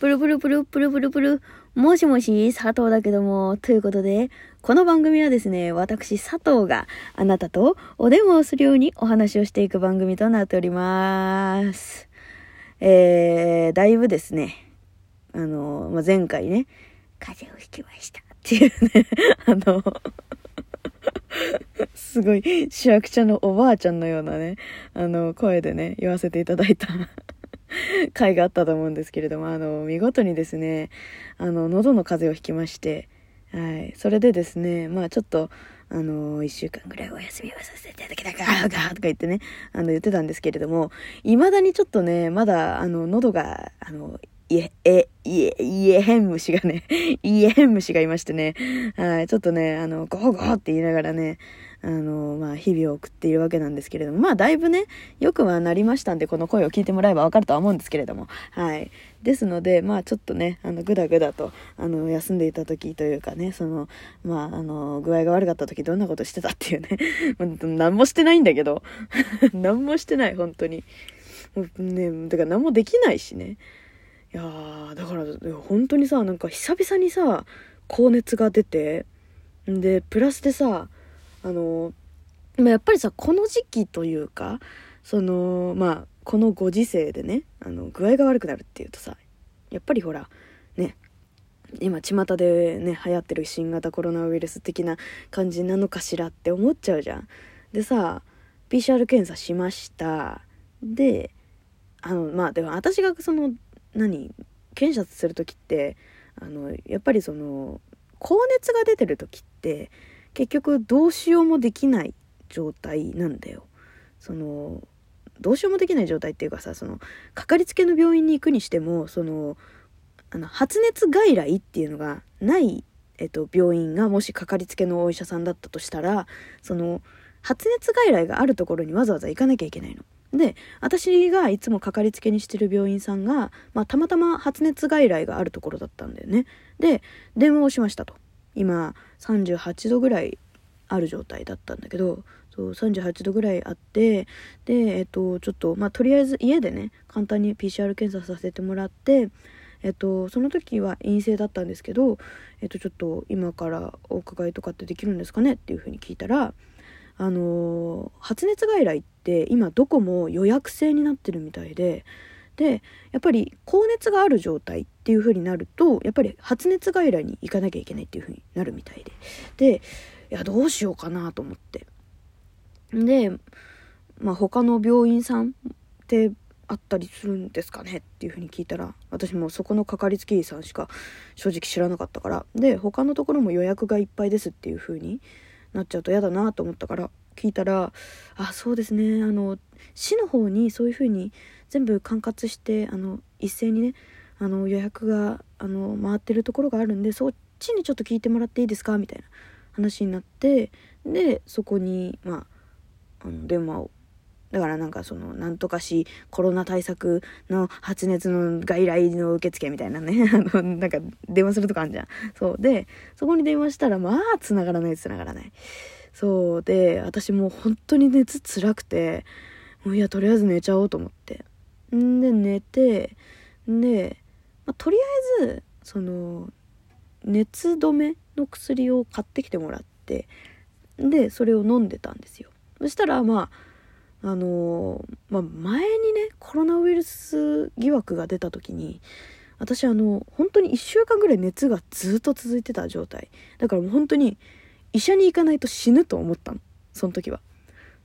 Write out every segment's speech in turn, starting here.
プルプルプルプルプルプル。もしもし、佐藤だけども。ということで、この番組はですね、私佐藤があなたとお電話をするようにお話をしていく番組となっております。えー、だいぶですね、あの、まあ、前回ね、風邪をひきましたっていうね、あの、すごい、主役ちゃのおばあちゃんのようなね、あの、声でね、言わせていただいた 回があったと思うんですけれども、あの、見事にですね、あの、喉の風邪をひきまして、はい。それでですね、まあちょっと、あの一週間ぐらいお休みをさせていただきたいか、とか言ってね、あの、言ってたんですけれども、未だにちょっとね、まだ、あの、喉が、あの、いえ、え、いえ、いえへん虫がね、いえへん虫がいましてね、はい、ちょっとね、あの、ゴーゴーって言いながらね、あの、まあ、日々を送っているわけなんですけれども、まあ、だいぶね、よくはなりましたんで、この声を聞いてもらえばわかるとは思うんですけれども、はい。ですので、まあ、ちょっとね、あの、ぐだぐだと、あの、休んでいた時というかね、その、まあ、あの、具合が悪かった時どんなことしてたっていうね、何もしてないんだけど、何もしてない、本当に。ね、だから何もできないしね。いや、だから、本当にさ、なんか久々にさ、高熱が出て、んで、プラスでさ、あの、まあ、やっぱりさ、この時期というか、その、まあ、このご時世でね、あの、具合が悪くなるっていうとさ、やっぱりほら、ね、今、巷でね、流行ってる新型コロナウイルス的な感じなのかしらって思っちゃうじゃん。でさ、PCR 検査しました。で、あの、まあ、でも私がその、何、検査する時って、あの、やっぱりその、高熱が出てる時って、結局どうしようもできない状態なんだよ。そのどうしようもできない状態っていうかさそのかかりつけの病院に行くにしてもそのあの発熱外来っていうのがない、えっと、病院がもしかかりつけのお医者さんだったとしたらその発熱外来があるところにわざわざ行かなきゃいけないの。で私がいつもかかりつけにしてる病院さんが、まあ、たまたま発熱外来があるところだったんだよね。で電話をしましたと。今38度ぐらいある状態だったんだけどそう38度ぐらいあってでえっとちょっとまあとりあえず家でね簡単に PCR 検査させてもらってえっとその時は陰性だったんですけどえっとちょっと今からお伺いとかってできるんですかねっていうふうに聞いたらあの発熱外来って今どこも予約制になってるみたいででやっぱり高熱がある状態っていう風になるとやっぱり発熱外来に行かなきゃいけないっていう風になるみたいで。でいやどうしようかなと思って。でまあ他の病院さんってあったりするんですかねっていう風に聞いたら私もそこのかかりつけ医さんしか正直知らなかったから。で他のところも予約がいっぱいですっていう風になっちゃうと嫌だなと思ったから聞いたら「あそうですねあの市の方にそういう風に全部管轄してあの一斉にねあの予約があの回ってるところがあるんでそっちにちょっと聞いてもらっていいですか？みたいな話になってでそこにまああの電話を。だからなんかそのなんとかしコロナ対策の発熱の外来の受付みたいなね あのなんか電話するとかあるじゃん。そう。でそこに電話したらまあ繋がらない繋がらない。そう。で私もう本当に熱つらくてもういやとりあえず寝ちゃおうと思って。で寝てで、まあ、とりあえずその熱止めの薬を買ってきてもらってでそれを飲んでたんですよ。そしたらまああのまあ、前にねコロナウイルス疑惑が出た時に私あの本当に1週間ぐらい熱がずっと続いてた状態。だからもう本当に医者に行かないと死ぬと思ったの。その時は。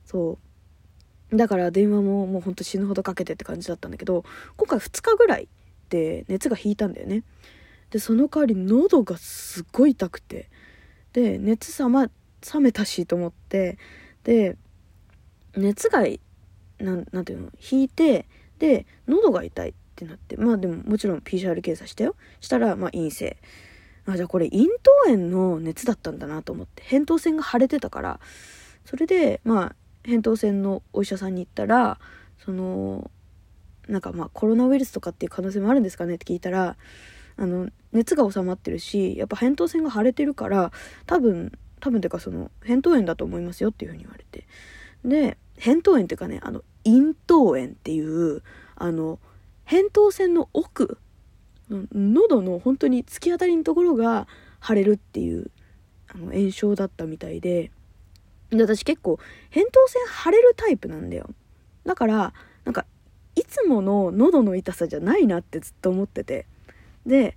そう。だから電話ももうほんと死ぬほどかけてって感じだったんだけど今回2日ぐらいで熱が引いたんだよね。でその代わり喉がすっごい痛くて。で熱冷,、ま、冷めたしと思って。で熱がなんなんていうの？引いてで喉が痛いってなって。まあでももちろん PCR 検査したよ。したらまあ陰性。あじゃあこれ咽頭炎の熱だったんだなと思って。扁桃腺が腫れてたから。それでまあ扁桃腺のお医者さんに行ったらそのなんかまあコロナウイルスとかっていう可能性もあるんですかねって聞いたらあの熱が収まってるしやっぱ扁桃腺が腫れてるから多分多分っていうかその扁桃炎だと思いますよっていうふうに言われて。で扁桃炎っていうかねあの咽頭炎っていうあの扁桃腺の奥喉の本当に突き当たりのところが腫れるっていうあの炎症だったみたいで私結構扁桃腺腫れるタイプなんだよ。だからなんかいつもの喉の痛さじゃないなってずっと思ってて。で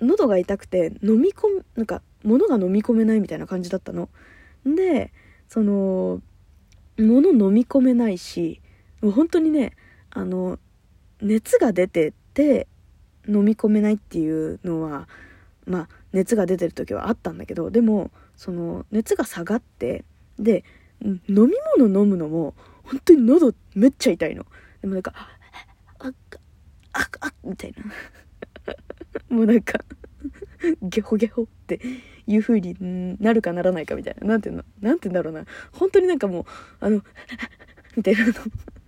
喉が痛くて飲み込むなんか物が飲み込めないみたいな感じだったの。でその物飲み込めないしもう本当にねあの熱が出てて飲み込めないっていうのはまあ熱が出てる時はあったんだけどでもその熱が下がってで飲み物飲むのも本当に喉めっちゃ痛いのでもなんかあっあっあっみたいなもうなんかゲホゲホっていう風になるかならないかみたいな。なんていうの？なんて言うんだろうな。本当になんかもう、あの、みたいなの、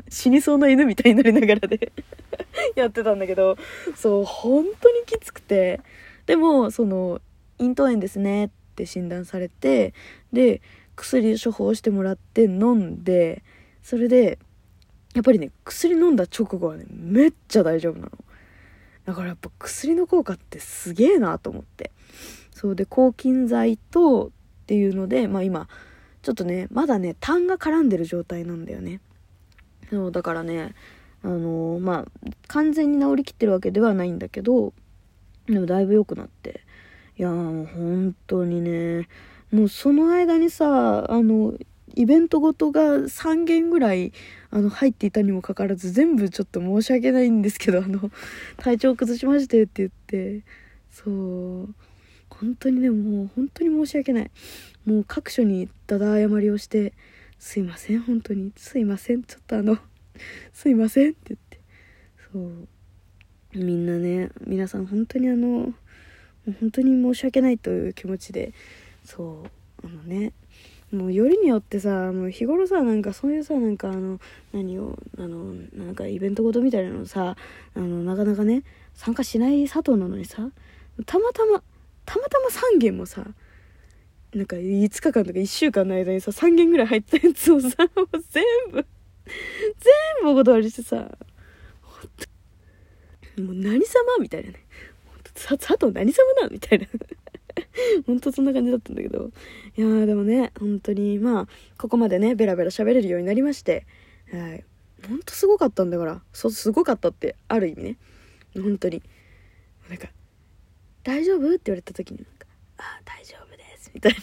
死にそうな犬みたいになりながらでやってたんだけど、そう、本当にきつくて。でも、その、咽頭炎ですねって診断されて、で、薬処方してもらって飲んで、それで、やっぱりね、薬飲んだ直後はね、めっちゃ大丈夫なの。だからやっぱ薬の効果ってすげえなと思って。そうで、抗菌剤とっていうので、まあ今、ちょっとね、まだね、痰が絡んでる状態なんだよね。そう、だからね、あのー、まあ、完全に治りきってるわけではないんだけど、でもだいぶ良くなって。いや、もう本当にね、もうその間にさ、あの、イベントごとが3件ぐらいあの入っていたにもかかわらず全部ちょっと申し訳ないんですけどあの体調崩しましてって言って。そう。本当にねもう本当に申し訳ない。もう各所にだだ謝りをしてすいません本当に。すいませんちょっとあのすいませんって言って。そう。みんなね皆さん本当にあの本当に申し訳ないという気持ちでそうあのねもうよりによってさもう日頃さなんかそういうさなんかあの何をあのなんかイベントごとみたいなのさあのなかなかね参加しない佐藤なのにさたまたまたまたま3件もさなんか5日間とか1週間の間にさ3件ぐらい入ったやつをさ もう全部全部お断りしてさもう何様みたいなね佐藤何様なみたいな。ほんとそんな感じだったんだけど。いやーでもね、本当に、まあ、ここまでね、ベラベラ喋れるようになりまして、はい。ほんとすごかったんだから。そう、すごかったって、ある意味ね。本当に。なんか、大丈夫？って言われた時に、なんか、ああ、大丈夫です、みたいな。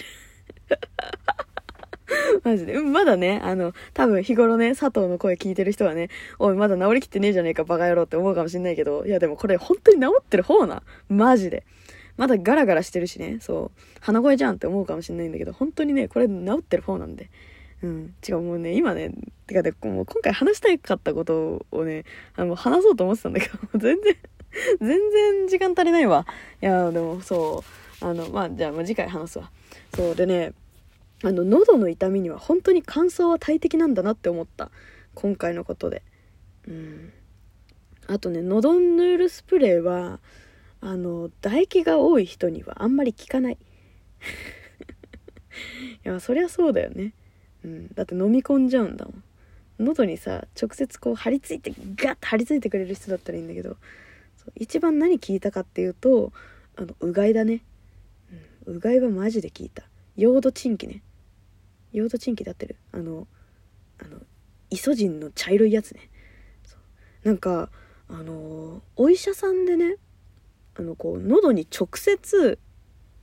マジで。まだね、あの、多分日頃ね、佐藤の声聞いてる人はね、おい、まだ治りきってねえじゃねえか、バカ野郎って思うかもしんないけど、いやでもこれ本当に治ってる方な。マジで。まだガラガラしてるしね、そう、鼻声じゃんって思うかもしれないんだけど、本当にね、これ治ってる方なんで。うん。違う、もうね、今ね、てかね、もう今回話したかったことをね、あの、話そうと思ってたんだけど、全然、全然時間足りないわ。いや、でもそう、あの、まあ、じゃあ、まあ、次回話すわ。そう、でね、あの、喉の痛みには本当に乾燥は大敵なんだなって思った。今回のことで。うん。あとね、喉ヌールスプレーは、あの唾液が多い人にはあんまり効かない。いやそりゃそうだよね。うん。だって飲み込んじゃうんだもん。喉にさ直接こう張り付いてガッと張り付いてくれる人だったらいいんだけど一番何聞いたかっていうとあのうがいだね、うん、うがいはマジで聞いた。ヨードチンキね。ヨードチンキで合ってる。あのあのイソジンの茶色いやつね。なんかあのお医者さんでねのこう喉に直接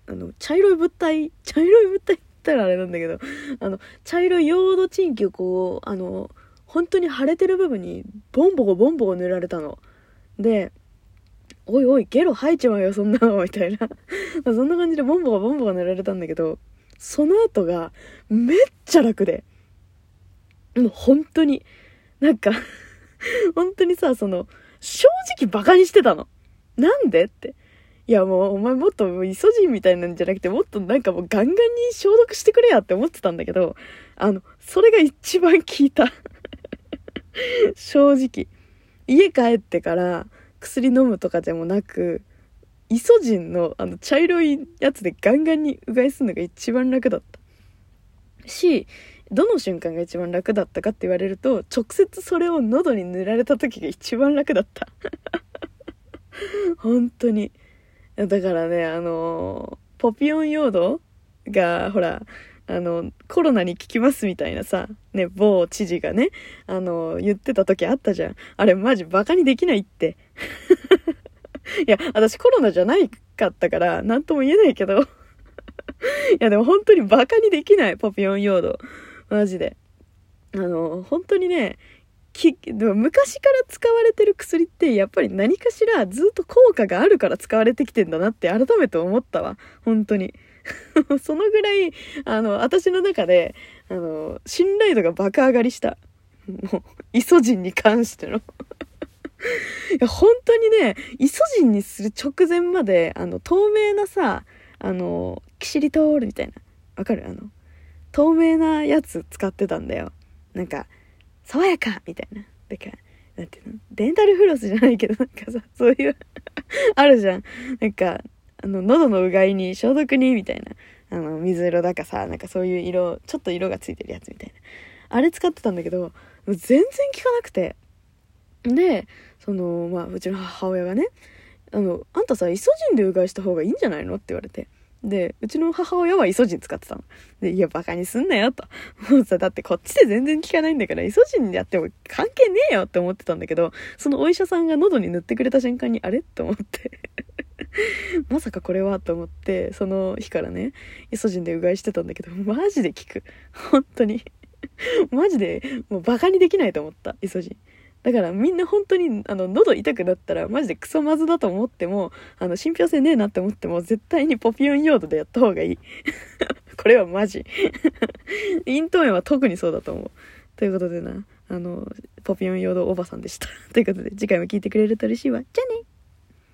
あの茶色い物体 茶色い物体って言ったらあれなんだけどあの茶色いヨードチンキをこうあの本当に腫れてる部分にボンボコボンボコ塗られたの。でおいおいゲロ吐いちまうよそんなのみたいな。そんな感じでボンボコボンボコ塗られたんだけどその後がめっちゃ楽で。もう本当になんか 本当にさその正直バカにしてたの。なんで？って。いやもうお前もっとイソジンみたいなんじゃなくてもっとなんかもうガンガンに消毒してくれやって思ってたんだけど、あの、それが一番効いた。正直。家帰ってから薬飲むとかでもなく、イソジンのあの茶色いやつでガンガンにうがいするのが一番楽だった。し、どの瞬間が一番楽だったかって言われると、直接それを喉に塗られた時が一番楽だった。本当に。だからね、あのポピオン用土が、ほら、あの、コロナに効きますみたいなさ、ね、某知事がね、あの、言ってた時あったじゃん。あれマジバカにできないって。いや、私コロナじゃないかったから、なんとも言えないけど。いや、でも本当にバカにできない、ポピオン用土。マジで。あの、本当にね、きでも昔から使われてる薬ってやっぱり何かしらずっと効果があるから使われてきてんだなって改めて思ったわ。本当に。そのぐらいあの私の中であの信頼度が爆上がりした。もうイソジンに関しての。いや本当にねイソジンにする直前まであの透明なさあのキシリトールみたいな。わかる？あの透明なやつ使ってたんだよ。なんか爽やかみたいな。だから、なんていうの？デンタルフロスじゃないけど、なんかさ、そういう あるじゃん。なんか、あの、喉のうがいに消毒に、みたいな。あの、水色だかさ、なんかそういう色、ちょっと色がついてるやつみたいな。あれ使ってたんだけど、全然効かなくて。で、その、まあ、うちの母親がね、あの、あんたさ、イソジンでうがいした方がいいんじゃないの？って言われて。で、うちの母親はイソジン使ってたの。で、いや、バカにすんなよ、と。もうさ、だってこっちで全然効かないんだから、イソジンでやっても関係ねえよって思ってたんだけど、そのお医者さんが喉に塗ってくれた瞬間に、あれ？って思って まさかこれは？と思って、その日からね、イソジンでうがいしてたんだけど、マジで効く。本当にマジで、もうバカにできないと思った、イソジン。だからみんな本当に、あの、喉痛くなったら、マジでクソまずだと思っても、あの、信憑性ねえなって思っても、絶対にポピオン用土でやった方がいい。これはマジ。咽頭炎は特にそうだと思う。ということでな、あの、ポピオン用土おばさんでした。ということで、次回も聞いてくれると嬉しいわ。じゃあね